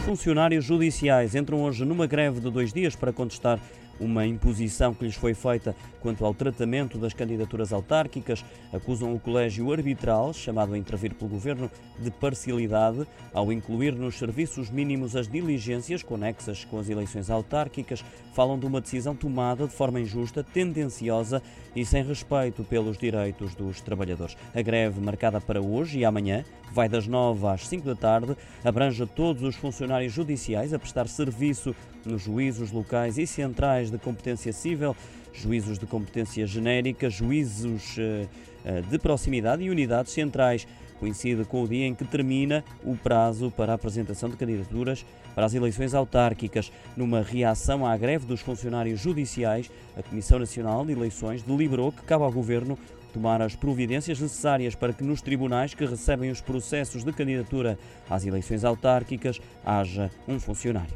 funcionários judiciais entram hoje numa greve de dois dias para contestar uma imposição que lhes foi feita quanto ao tratamento das candidaturas autárquicas. Acusam o colégio arbitral, chamado a intervir pelo governo, de parcialidade ao incluir nos serviços mínimos as diligências conexas com as eleições autárquicas. Falam de uma decisão tomada de forma injusta, tendenciosa e sem respeito pelos direitos dos trabalhadores. A greve, marcada para hoje e amanhã, vai das 9 às 5 da tarde, abrange todos os funcionários judiciais a prestar serviço nos juízos locais e centrais de competência civil, juízos de competência genérica, juízos eh, eh, de proximidade e unidades centrais. Coincide com o dia em que termina o prazo para a apresentação de candidaturas para as eleições autárquicas. Numa reação à greve dos funcionários judiciais, a Comissão Nacional de Eleições deliberou que cabe ao Governo tomar as providências necessárias para que nos tribunais que recebem os processos de candidatura às eleições autárquicas haja um funcionário.